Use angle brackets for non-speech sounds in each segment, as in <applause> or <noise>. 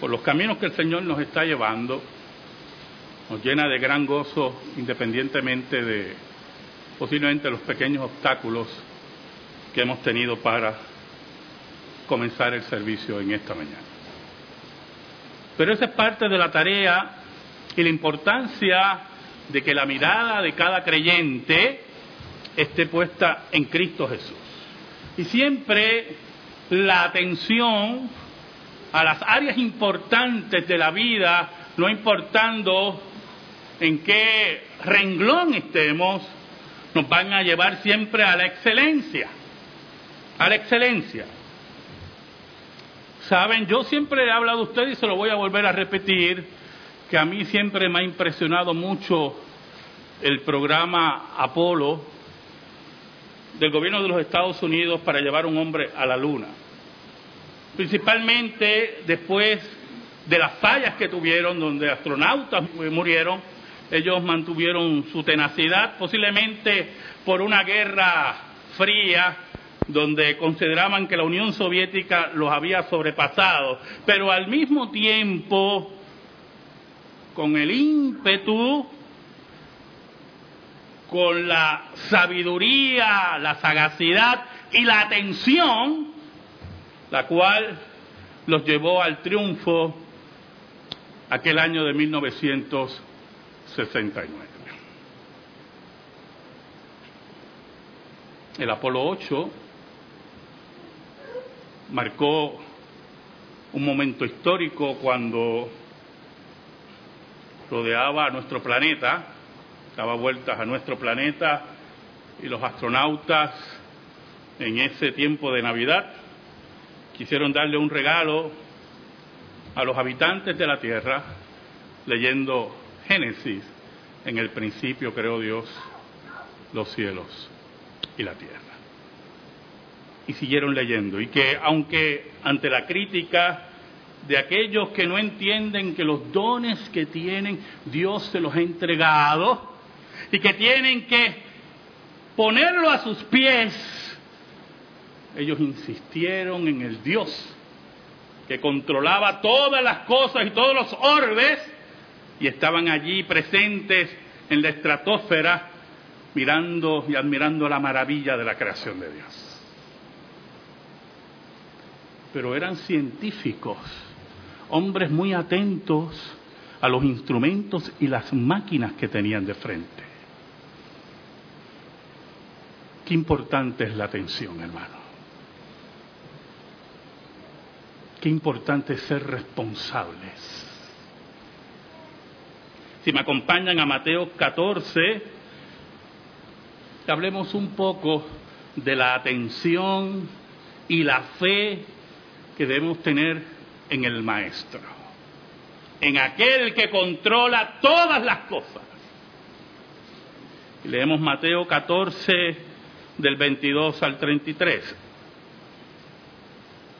por los caminos que el Señor nos está llevando, nos llena de gran gozo independientemente de posiblemente los pequeños obstáculos que hemos tenido para comenzar el servicio en esta mañana. Pero esa es parte de la tarea y la importancia de que la mirada de cada creyente esté puesta en Cristo Jesús. Y siempre la atención a las áreas importantes de la vida, no importando en qué renglón estemos, nos van a llevar siempre a la excelencia, a la excelencia. Saben, yo siempre he hablado a ustedes y se lo voy a volver a repetir, que a mí siempre me ha impresionado mucho el programa Apolo del gobierno de los Estados Unidos para llevar un hombre a la luna. Principalmente después de las fallas que tuvieron, donde astronautas murieron, ellos mantuvieron su tenacidad, posiblemente por una guerra fría, donde consideraban que la Unión Soviética los había sobrepasado, pero al mismo tiempo, con el ímpetu, con la sabiduría, la sagacidad y la atención, la cual los llevó al triunfo aquel año de 1900 69. El Apolo 8 marcó un momento histórico cuando rodeaba a nuestro planeta, daba vueltas a nuestro planeta y los astronautas en ese tiempo de Navidad quisieron darle un regalo a los habitantes de la Tierra leyendo Génesis, en el principio creó Dios los cielos y la tierra. Y siguieron leyendo. Y que aunque ante la crítica de aquellos que no entienden que los dones que tienen Dios se los ha entregado y que tienen que ponerlo a sus pies, ellos insistieron en el Dios que controlaba todas las cosas y todos los orbes y estaban allí presentes en la estratosfera mirando y admirando la maravilla de la creación de Dios. Pero eran científicos, hombres muy atentos a los instrumentos y las máquinas que tenían de frente. Qué importante es la atención, hermano. Qué importante es ser responsables si me acompañan a Mateo 14, hablemos un poco de la atención y la fe que debemos tener en el Maestro, en aquel que controla todas las cosas. leemos Mateo 14 del 22 al 33.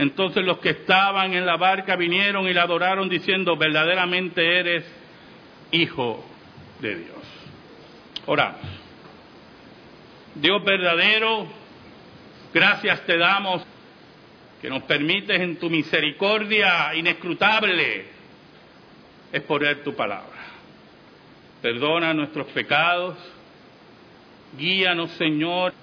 Entonces los que estaban en la barca vinieron y le adoraron diciendo, verdaderamente eres hijo de Dios. Oramos. Dios verdadero, gracias te damos que nos permites en tu misericordia inescrutable exponer tu palabra. Perdona nuestros pecados, guíanos Señor,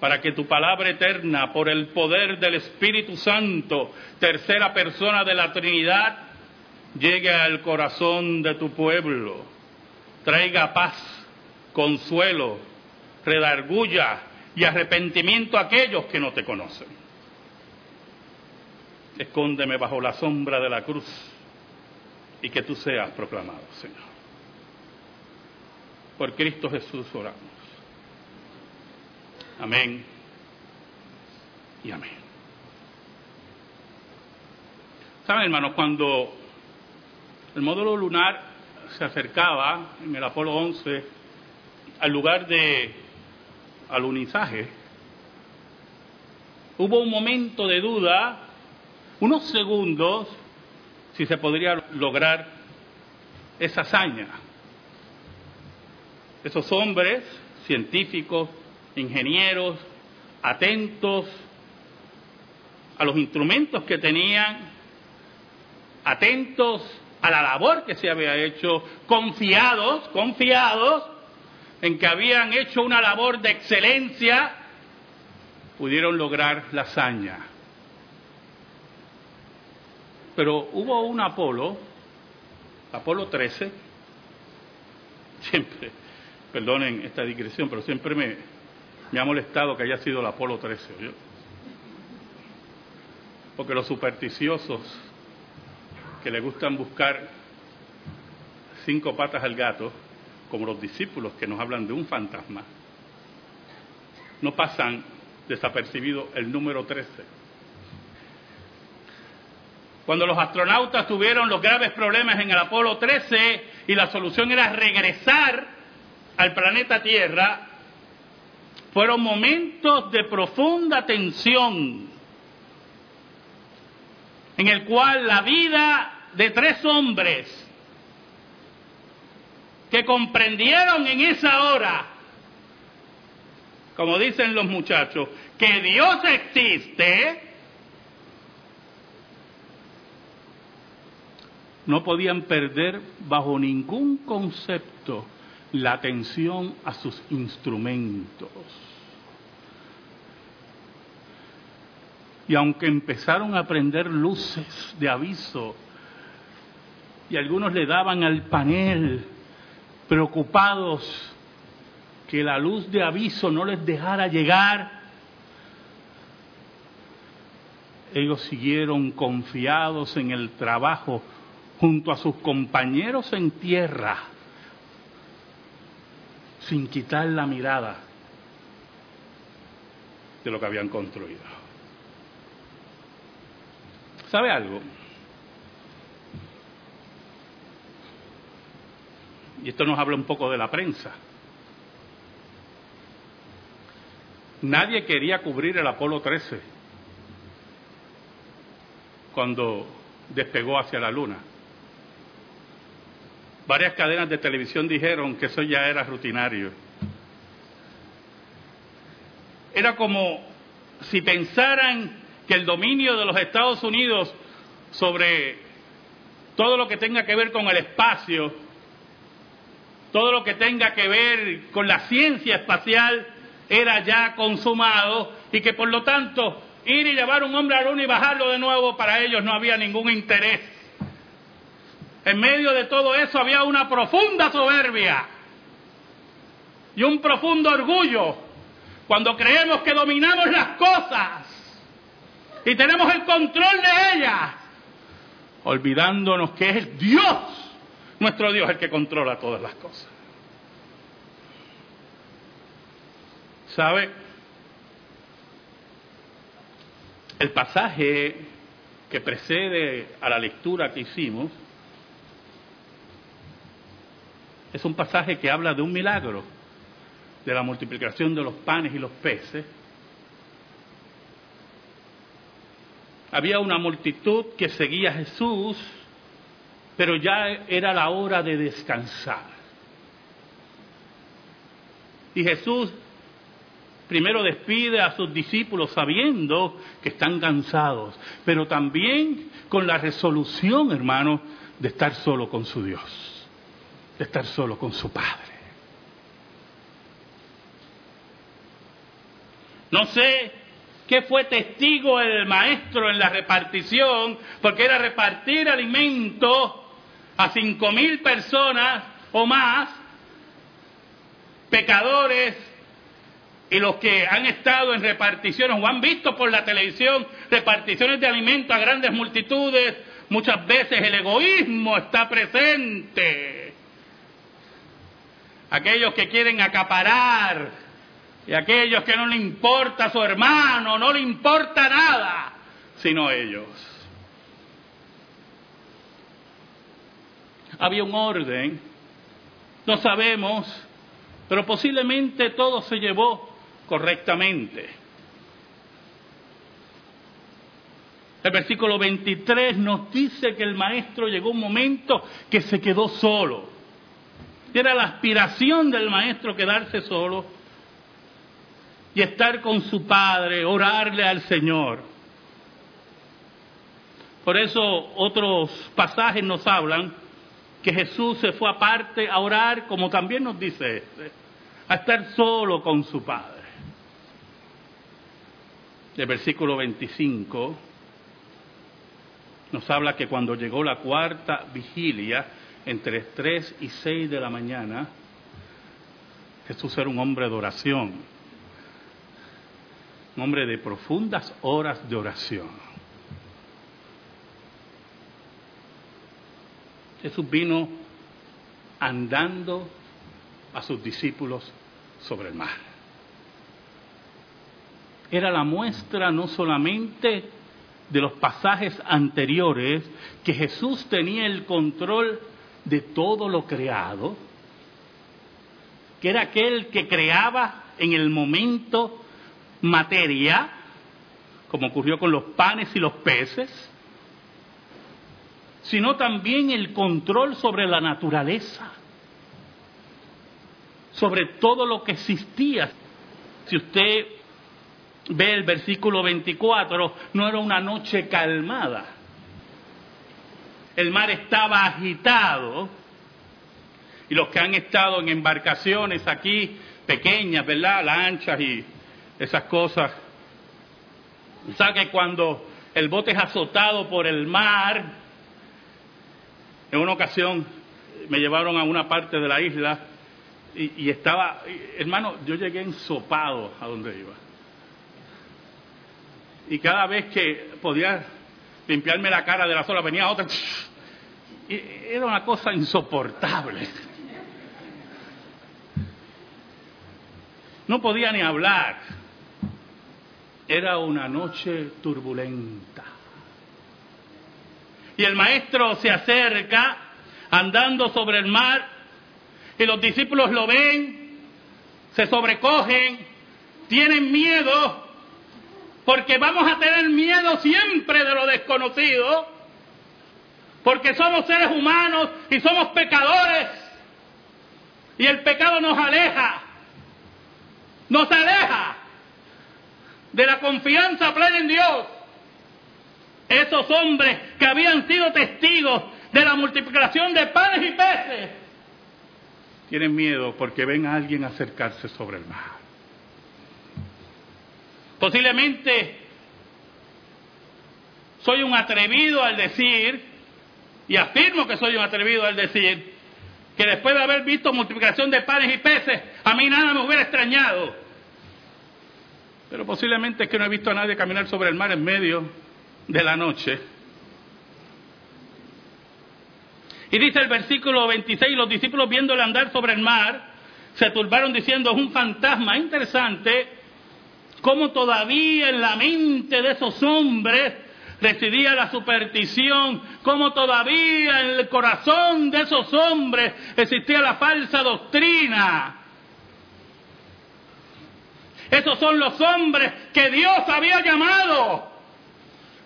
para que tu palabra eterna, por el poder del Espíritu Santo, tercera persona de la Trinidad, llegue al corazón de tu pueblo, traiga paz, consuelo, redarguya y arrepentimiento a aquellos que no te conocen. Escóndeme bajo la sombra de la cruz y que tú seas proclamado, Señor. Por Cristo Jesús oramos. Amén y amén. ¿Saben, hermanos? Cuando el módulo lunar se acercaba en el Apolo 11 al lugar de alunizaje, hubo un momento de duda, unos segundos, si se podría lograr esa hazaña. Esos hombres, científicos, ingenieros, atentos a los instrumentos que tenían, atentos a la labor que se había hecho, confiados, confiados en que habían hecho una labor de excelencia, pudieron lograr la hazaña. Pero hubo un Apolo, Apolo 13, <laughs> siempre, perdonen esta digresión, pero siempre me, me ha molestado que haya sido el Apolo 13, porque los supersticiosos que le gustan buscar cinco patas al gato, como los discípulos que nos hablan de un fantasma, no pasan desapercibido el número 13. Cuando los astronautas tuvieron los graves problemas en el Apolo 13 y la solución era regresar al planeta Tierra, fueron momentos de profunda tensión en el cual la vida de tres hombres que comprendieron en esa hora, como dicen los muchachos, que Dios existe, no podían perder bajo ningún concepto la atención a sus instrumentos. Y aunque empezaron a prender luces de aviso, y algunos le daban al panel, preocupados que la luz de aviso no les dejara llegar, ellos siguieron confiados en el trabajo junto a sus compañeros en tierra, sin quitar la mirada de lo que habían construido. ¿Sabe algo? Y esto nos habla un poco de la prensa. Nadie quería cubrir el Apolo 13 cuando despegó hacia la Luna. Varias cadenas de televisión dijeron que eso ya era rutinario. Era como si pensaran que el dominio de los Estados Unidos sobre todo lo que tenga que ver con el espacio, todo lo que tenga que ver con la ciencia espacial era ya consumado y que por lo tanto ir y llevar un hombre a la luna y bajarlo de nuevo para ellos no había ningún interés. En medio de todo eso había una profunda soberbia y un profundo orgullo cuando creemos que dominamos las cosas y tenemos el control de ella, olvidándonos que es Dios, nuestro Dios, el que controla todas las cosas. ¿Sabe? El pasaje que precede a la lectura que hicimos es un pasaje que habla de un milagro, de la multiplicación de los panes y los peces, Había una multitud que seguía a Jesús, pero ya era la hora de descansar. Y Jesús primero despide a sus discípulos sabiendo que están cansados, pero también con la resolución, hermano, de estar solo con su Dios, de estar solo con su Padre. No sé qué fue testigo el maestro en la repartición, porque era repartir alimento a cinco mil personas o más, pecadores, y los que han estado en reparticiones o han visto por la televisión reparticiones de alimentos a grandes multitudes, muchas veces el egoísmo está presente. Aquellos que quieren acaparar y aquellos que no le importa a su hermano, no le importa nada, sino ellos. Había un orden, no sabemos, pero posiblemente todo se llevó correctamente. El versículo 23 nos dice que el maestro llegó un momento que se quedó solo. Era la aspiración del maestro quedarse solo y estar con su padre, orarle al Señor. Por eso otros pasajes nos hablan que Jesús se fue aparte a orar, como también nos dice este, a estar solo con su Padre del versículo 25 nos habla que cuando llegó la cuarta vigilia, entre 3 y 6 de la mañana, Jesús era un hombre de oración, un hombre de profundas horas de oración. Jesús vino andando a sus discípulos sobre el mar era la muestra no solamente de los pasajes anteriores, que Jesús tenía el control de todo lo creado, que era aquel que creaba en el momento materia, como ocurrió con los panes y los peces, sino también el control sobre la naturaleza, sobre todo lo que existía. Si usted ve el versículo 24, no era una noche calmada. El mar estaba agitado. Y los que han estado en embarcaciones aquí, pequeñas, ¿verdad? Lanchas y esas cosas, saben que cuando el bote es azotado por el mar, en una ocasión me llevaron a una parte de la isla y estaba, hermano, yo llegué ensopado a donde iba. Y cada vez que podía limpiarme la cara de la sola venía otra. Y era una cosa insoportable. No podía ni hablar. Era una noche turbulenta. Y el maestro se acerca andando sobre el mar y los discípulos lo ven, se sobrecogen, tienen miedo porque vamos a tener miedo siempre de lo desconocido, porque somos seres humanos y somos pecadores, y el pecado nos aleja, nos aleja de la confianza plena en Dios. Esos hombres que habían sido testigos de la multiplicación de panes y peces, tienen miedo porque ven a alguien acercarse sobre el mar. Posiblemente soy un atrevido al decir, y afirmo que soy un atrevido al decir, que después de haber visto multiplicación de panes y peces, a mí nada me hubiera extrañado. Pero posiblemente es que no he visto a nadie caminar sobre el mar en medio de la noche. Y dice el versículo 26, los discípulos viéndole andar sobre el mar, se turbaron diciendo, es un fantasma interesante cómo todavía en la mente de esos hombres residía la superstición, cómo todavía en el corazón de esos hombres existía la falsa doctrina. Esos son los hombres que Dios había llamado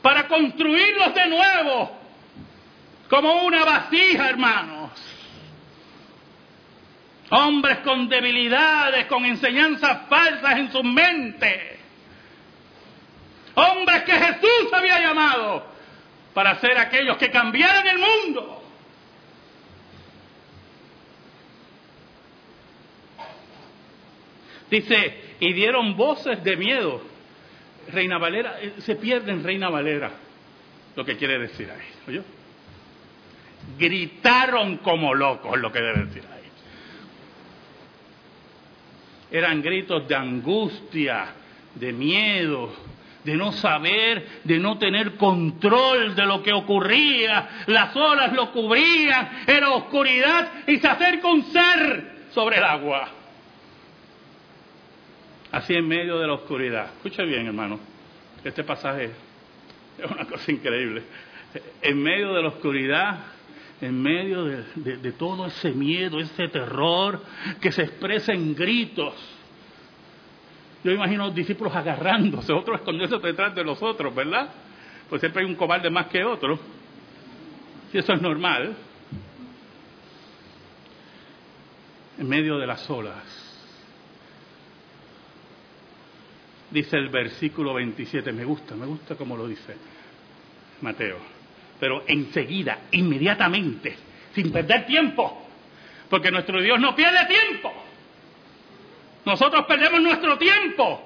para construirlos de nuevo, como una vasija, hermanos. Hombres con debilidades, con enseñanzas falsas en su mente. Hombres que Jesús había llamado para ser aquellos que cambiaran el mundo. Dice, y dieron voces de miedo. Reina Valera, eh, se pierde en Reina Valera, lo que quiere decir ahí. Gritaron como locos, lo que debe decir ahí. Eran gritos de angustia, de miedo, de no saber, de no tener control de lo que ocurría. Las olas lo cubrían, era oscuridad y se acerca un ser sobre el agua así en medio de la oscuridad. Escucha bien, hermano, este pasaje es una cosa increíble. En medio de la oscuridad, en medio de, todo ese miedo, ese terror que se expresa en gritos. Yo imagino a los discípulos agarrándose, otros escondiéndose detrás de los otros, ¿verdad? Pues siempre hay un cobarde más que otro. Y eso es normal. En medio de las olas dice el versículo 27. Me gusta, me gusta como lo dice Mateo. Pero enseguida, inmediatamente, sin perder tiempo, porque nuestro Dios no pierde tiempo. Nosotros perdemos nuestro tiempo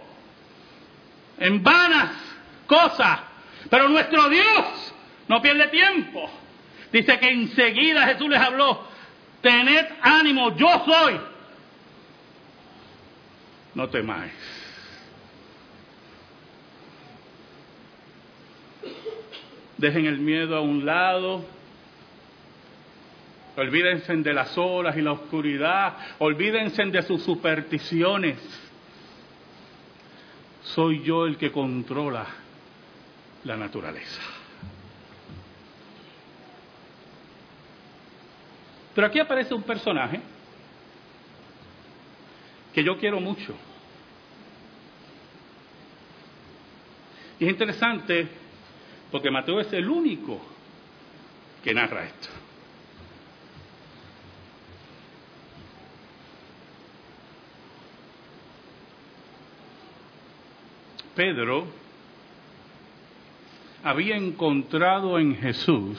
en vanas cosas, pero nuestro Dios no pierde tiempo. Dice que enseguida Jesús les habló, tened ánimo, yo soy. No temáis. Dejen el miedo a un lado. Olvídense de las olas y la oscuridad. Olvídense de sus supersticiones. Soy yo el que controla la naturaleza. Pero aquí aparece un personaje que yo quiero mucho. Y es interesante porque Mateo es el único que narra esto. Pedro había encontrado en Jesús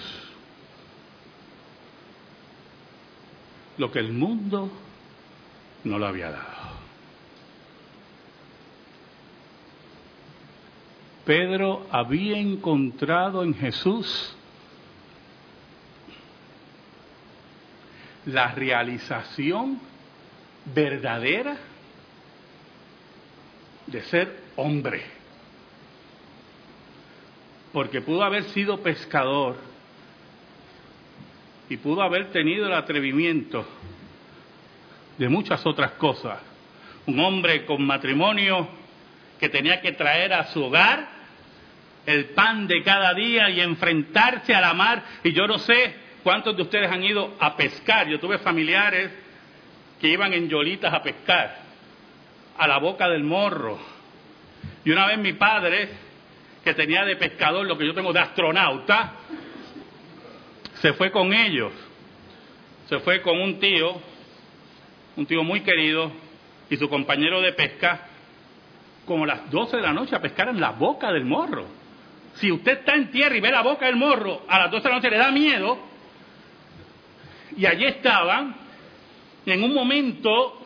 lo que el mundo no le había dado. Pedro había encontrado en Jesús la realización verdadera de ser hombre. Porque pudo haber sido pescador y pudo haber tenido el atrevimiento de muchas otras cosas. Un hombre con matrimonio que tenía que traer a su hogar el pan de cada día y enfrentarse a la mar. Y yo no sé cuántos de ustedes han ido a pescar. Yo tuve familiares que iban en yolitas a pescar, a la boca del morro. Y una vez mi padre, que tenía de pescador lo que yo tengo de astronauta, se fue con ellos. Se fue con un tío, un tío muy querido, y su compañero de pesca, como las 12 de la noche a pescar en la boca del morro. Si usted está en tierra y ve la boca del morro, a las 12 de la noche le da miedo. Y allí estaban, y en un momento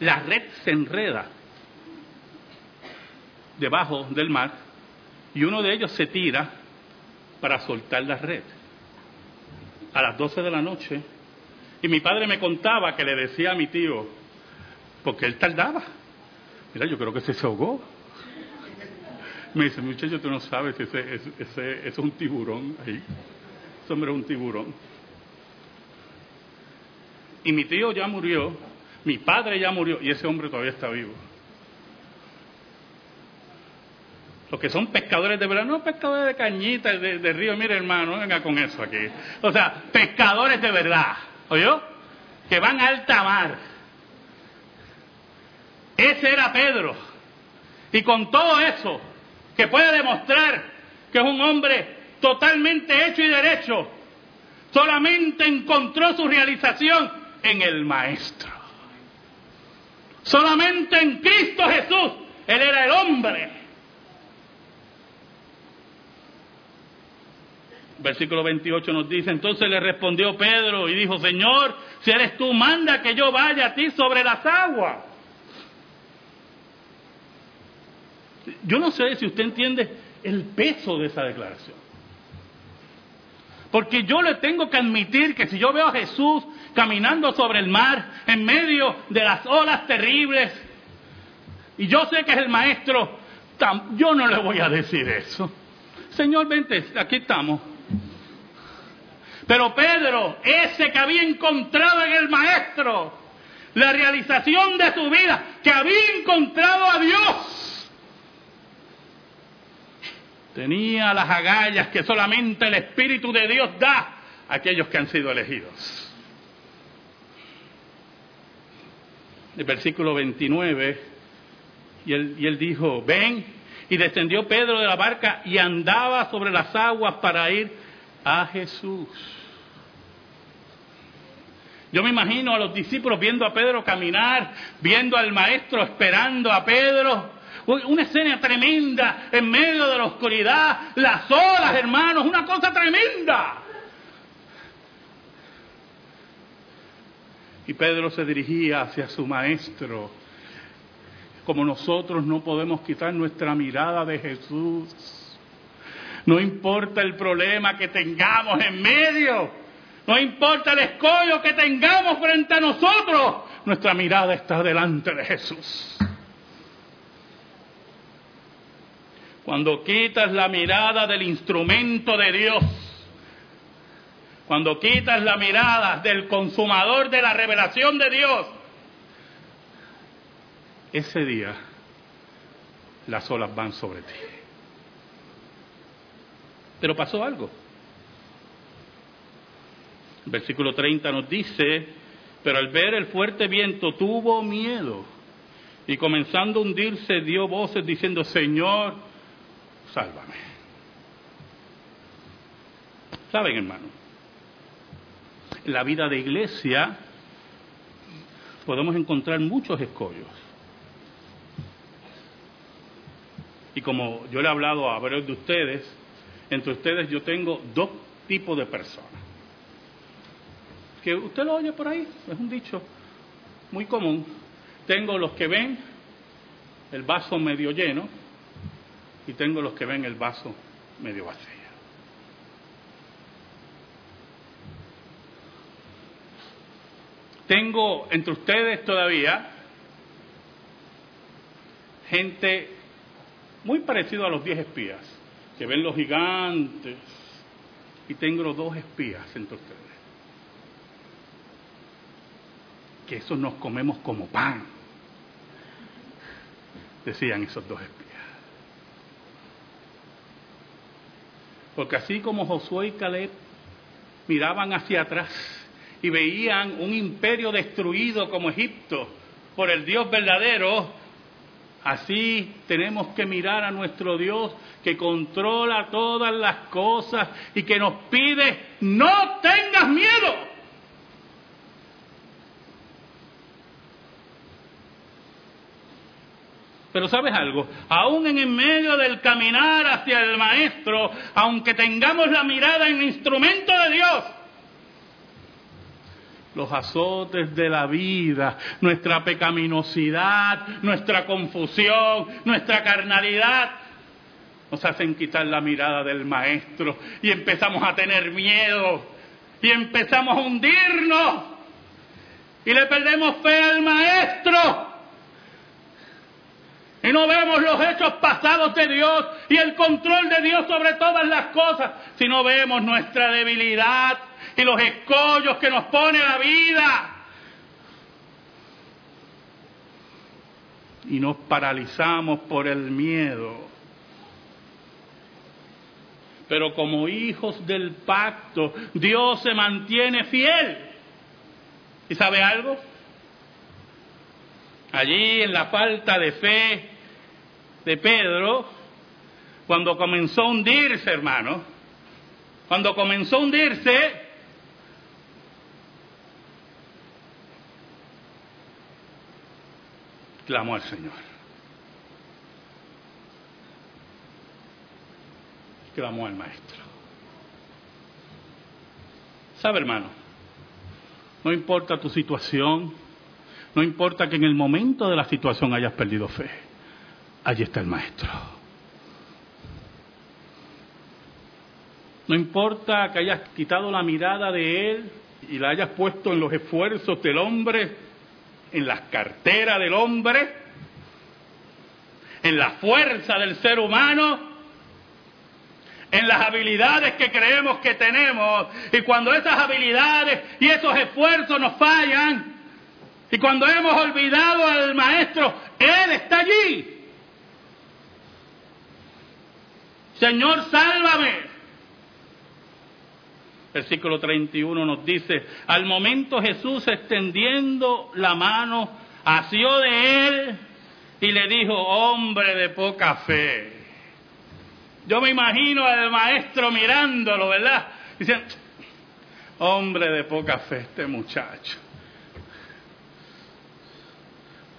la red se enreda debajo del mar y uno de ellos se tira para soltar la red a las 12 de la noche. Y mi padre me contaba que le decía a mi tío, porque él tardaba. Mira, yo creo que se ahogó. Me dice, muchacho, tú no sabes, ese, ese, es un tiburón ahí. Ese hombre es un tiburón. Y mi tío ya murió, mi padre ya murió y ese hombre todavía está vivo. Los que son pescadores de verdad, no pescadores de cañitas, de, río, mire hermano, venga con eso aquí. O sea, pescadores de verdad, ¿oyó? Que van a alta mar. Ese era Pedro. Y con todo eso, que puede demostrar que es un hombre totalmente hecho y derecho, solamente encontró su realización en el Maestro. Solamente en Cristo Jesús. Él era el hombre. Versículo 28 nos dice, entonces le respondió Pedro y dijo, Señor, si eres tú, manda que yo vaya a ti sobre las aguas. Yo no sé si usted entiende el peso de esa declaración. Porque yo le tengo que admitir que si yo veo a Jesús caminando sobre el mar, en medio de las olas terribles, y yo sé que es el maestro, yo no le voy a decir eso. Señor, vente, aquí estamos. Pero Pedro, ese que había encontrado en el maestro, la realización de su vida, que había encontrado a Dios, tenía las agallas que solamente el Espíritu de Dios da a aquellos que han sido elegidos. El versículo 29, y él, y él dijo, ven, y descendió Pedro de la barca y andaba sobre las aguas para ir a Jesús. Yo me imagino a los discípulos viendo a Pedro caminar, viendo al maestro esperando a Pedro. Una escena tremenda en medio de la oscuridad, las olas, hermanos, una cosa tremenda. Y Pedro se dirigía hacia su maestro. Como nosotros no podemos quitar nuestra mirada de Jesús. No importa el problema que tengamos en medio. No importa el escollo que tengamos frente a nosotros, nuestra mirada está delante de Jesús. Cuando quitas la mirada del instrumento de Dios, cuando quitas la mirada del consumador de la revelación de Dios, ese día las olas van sobre ti. Pero pasó algo. Versículo 30 nos dice, pero al ver el fuerte viento tuvo miedo y comenzando a hundirse dio voces diciendo, Señor, sálvame. ¿Saben, hermano? En la vida de iglesia podemos encontrar muchos escollos. Y como yo le he hablado a varios de ustedes, entre ustedes yo tengo dos tipos de personas que usted lo oye por ahí, es un dicho muy común. Tengo los que ven el vaso medio lleno y tengo los que ven el vaso medio vacío. Tengo entre ustedes todavía gente muy parecido a los diez espías, que ven los gigantes, y tengo los dos espías entre ustedes que eso nos comemos como pan, decían esos dos espías. Porque así como Josué y Caleb miraban hacia atrás y veían un imperio destruido como Egipto por el Dios verdadero, así tenemos que mirar a nuestro Dios que controla todas las cosas y que nos pide, no tengas miedo. Pero sabes algo, aún en el medio del caminar hacia el Maestro, aunque tengamos la mirada en el instrumento de Dios, los azotes de la vida, nuestra pecaminosidad, nuestra confusión, nuestra carnalidad, nos hacen quitar la mirada del Maestro y empezamos a tener miedo y empezamos a hundirnos y le perdemos fe al Maestro y no vemos los hechos pasados de Dios y el control de Dios sobre todas las cosas, sino vemos nuestra debilidad y los escollos que nos pone la vida. Y nos paralizamos por el miedo. Pero como hijos del pacto, Dios se mantiene fiel. ¿Y sabe algo? Allí en la falta de fe, de Pedro, cuando comenzó a hundirse, hermano, cuando comenzó a hundirse, clamó al Señor. Clamó al Maestro. ¿Sabe, hermano? No importa tu situación, no importa que en el momento de la situación hayas perdido fe allí está el Maestro. No importa que hayas quitado la mirada de Él y la hayas puesto en los esfuerzos del hombre, en las carteras del hombre, en la fuerza del ser humano, en las habilidades que creemos que tenemos. Y cuando esas habilidades y esos esfuerzos nos fallan, y cuando hemos olvidado al Maestro, Él está allí. Señor, sálvame. Versículo 31 nos dice, al momento Jesús extendiendo la mano, asió de él y le dijo, hombre de poca fe. Yo me imagino al maestro mirándolo, ¿verdad? Diciendo, hombre de poca fe este muchacho.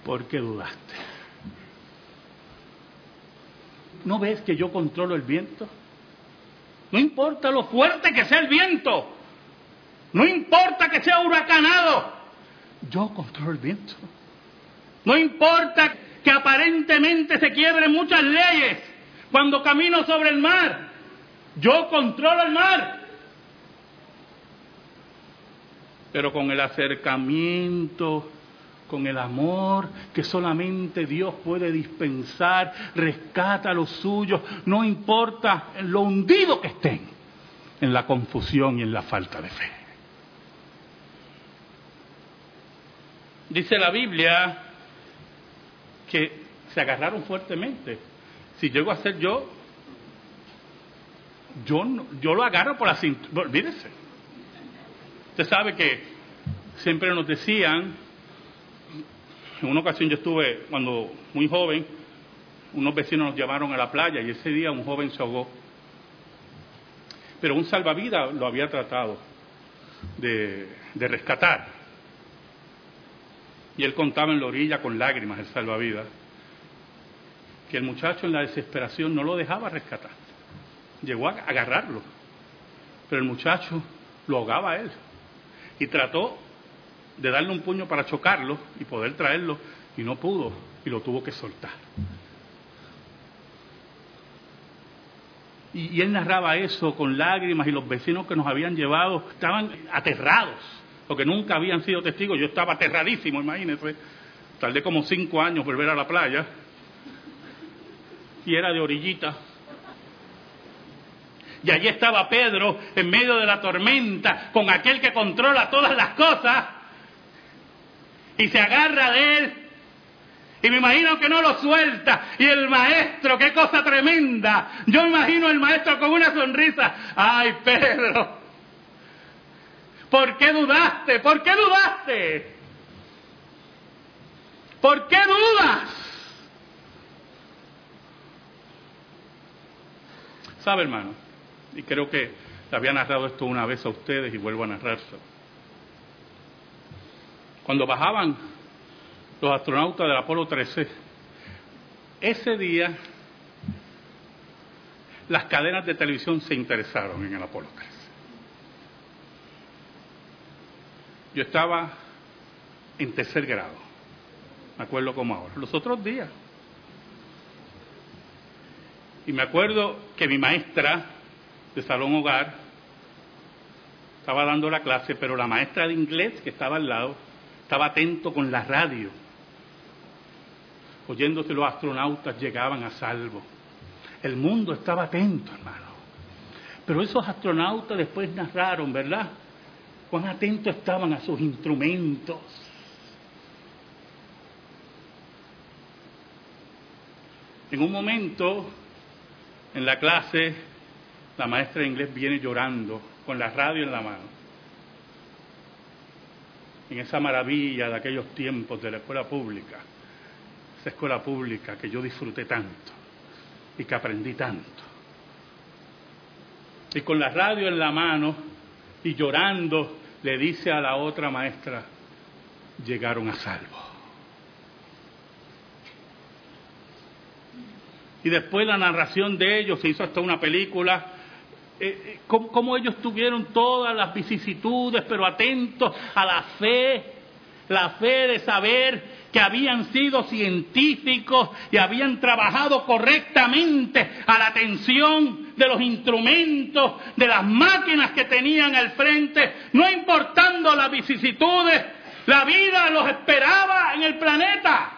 ¿Por qué dudaste? ¿No ves que yo controlo el viento? No importa lo fuerte que sea el viento. No importa que sea huracanado. Yo controlo el viento. No importa que aparentemente se quiebren muchas leyes cuando camino sobre el mar. Yo controlo el mar. Pero con el acercamiento con el amor que solamente Dios puede dispensar, rescata a los suyos, no importa lo hundido que estén en la confusión y en la falta de fe. Dice la Biblia que se agarraron fuertemente. Si llego a ser yo, yo, yo lo agarro por la cintura. Olvídese. Usted sabe que siempre nos decían en una ocasión yo estuve, cuando muy joven, unos vecinos nos llevaron a la playa y ese día un joven se ahogó. Pero un salvavidas lo había tratado de, de rescatar. Y él contaba en la orilla con lágrimas el salvavidas que el muchacho en la desesperación no lo dejaba rescatar. Llegó a agarrarlo, pero el muchacho lo ahogaba a él y trató de darle un puño para chocarlo y poder traerlo y no pudo y lo tuvo que soltar. Y, él narraba eso con lágrimas y los vecinos que nos habían llevado estaban aterrados porque nunca habían sido testigos. Yo estaba aterradísimo, imagínense. Tardé como cinco años volver a la playa y era de orillita. Y allí estaba Pedro en medio de la tormenta con aquel que controla todas las cosas y se agarra de él. Y me imagino que no lo suelta. Y el maestro, qué cosa tremenda. Yo imagino el maestro con una sonrisa. Ay, Pedro. ¿Por qué dudaste? ¿Por qué dudaste? ¿Por qué dudas? ¿Sabe, hermano? Y creo que había narrado esto una vez a ustedes y vuelvo a narrárselo cuando bajaban los astronautas del Apolo 13, ese día las cadenas de televisión se interesaron en el Apolo 13. Yo estaba en tercer grado, me acuerdo como ahora, los otros días. Y me acuerdo que mi maestra de salón hogar estaba dando la clase, pero la maestra de inglés que estaba al lado estaba atento con la radio, oyendo que los astronautas llegaban a salvo. El mundo estaba atento, hermano. Pero esos astronautas después narraron, ¿verdad? Cuán atentos estaban a sus instrumentos. En un momento, en la clase, la maestra de inglés viene llorando con la radio en la mano en esa maravilla de aquellos tiempos de la escuela pública, esa escuela pública que yo disfruté tanto y que aprendí tanto. Y con la radio en la mano y llorando le dice a la otra maestra, llegaron a salvo. Y después la narración de ellos se hizo hasta una película eh, eh, cómo, ellos tuvieron todas las vicisitudes, pero atentos a la fe, la fe de saber que habían sido científicos y habían trabajado correctamente a la atención de los instrumentos, de las máquinas que tenían al frente, no importando las vicisitudes, la vida los esperaba en el planeta.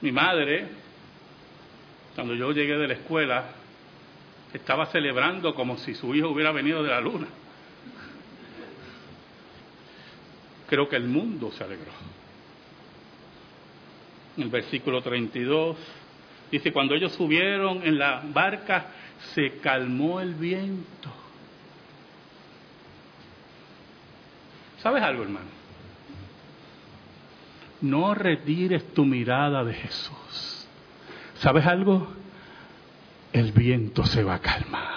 Mi madre, cuando yo llegué de la escuela, estaba celebrando como si su hijo hubiera venido de la luna. Creo que el mundo se alegró. En el versículo 32 dice, cuando ellos subieron en la barca, se calmó el viento. ¿Sabes algo, hermano? No retires tu mirada de Jesús. ¿Sabes algo? El viento se va a calmar.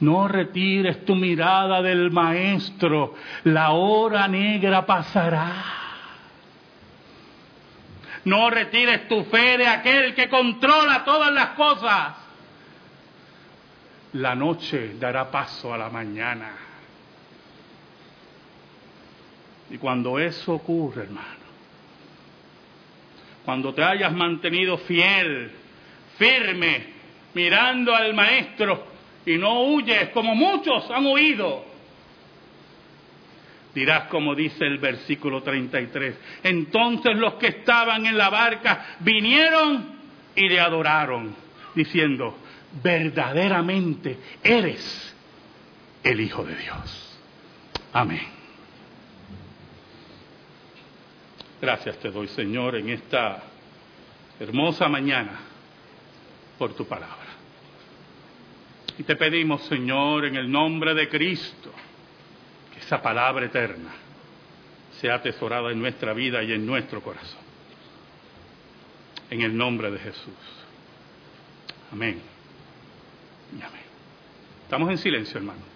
No retires tu mirada del Maestro. La hora negra pasará. No retires tu fe de aquel que controla todas las cosas. La noche dará paso a la mañana. Y cuando eso ocurre, hermano, cuando te hayas mantenido fiel, firme, mirando al Maestro y no huyes como muchos han huido, dirás como dice el versículo 33, entonces los que estaban en la barca vinieron y le adoraron, diciendo, verdaderamente eres el Hijo de Dios. Amén. Gracias te doy, Señor, en esta hermosa mañana por tu palabra. Y te pedimos, Señor, en el nombre de Cristo, que esa palabra eterna sea atesorada en nuestra vida y en nuestro corazón. En el nombre de Jesús. Amén. Amén. Estamos en silencio, hermano.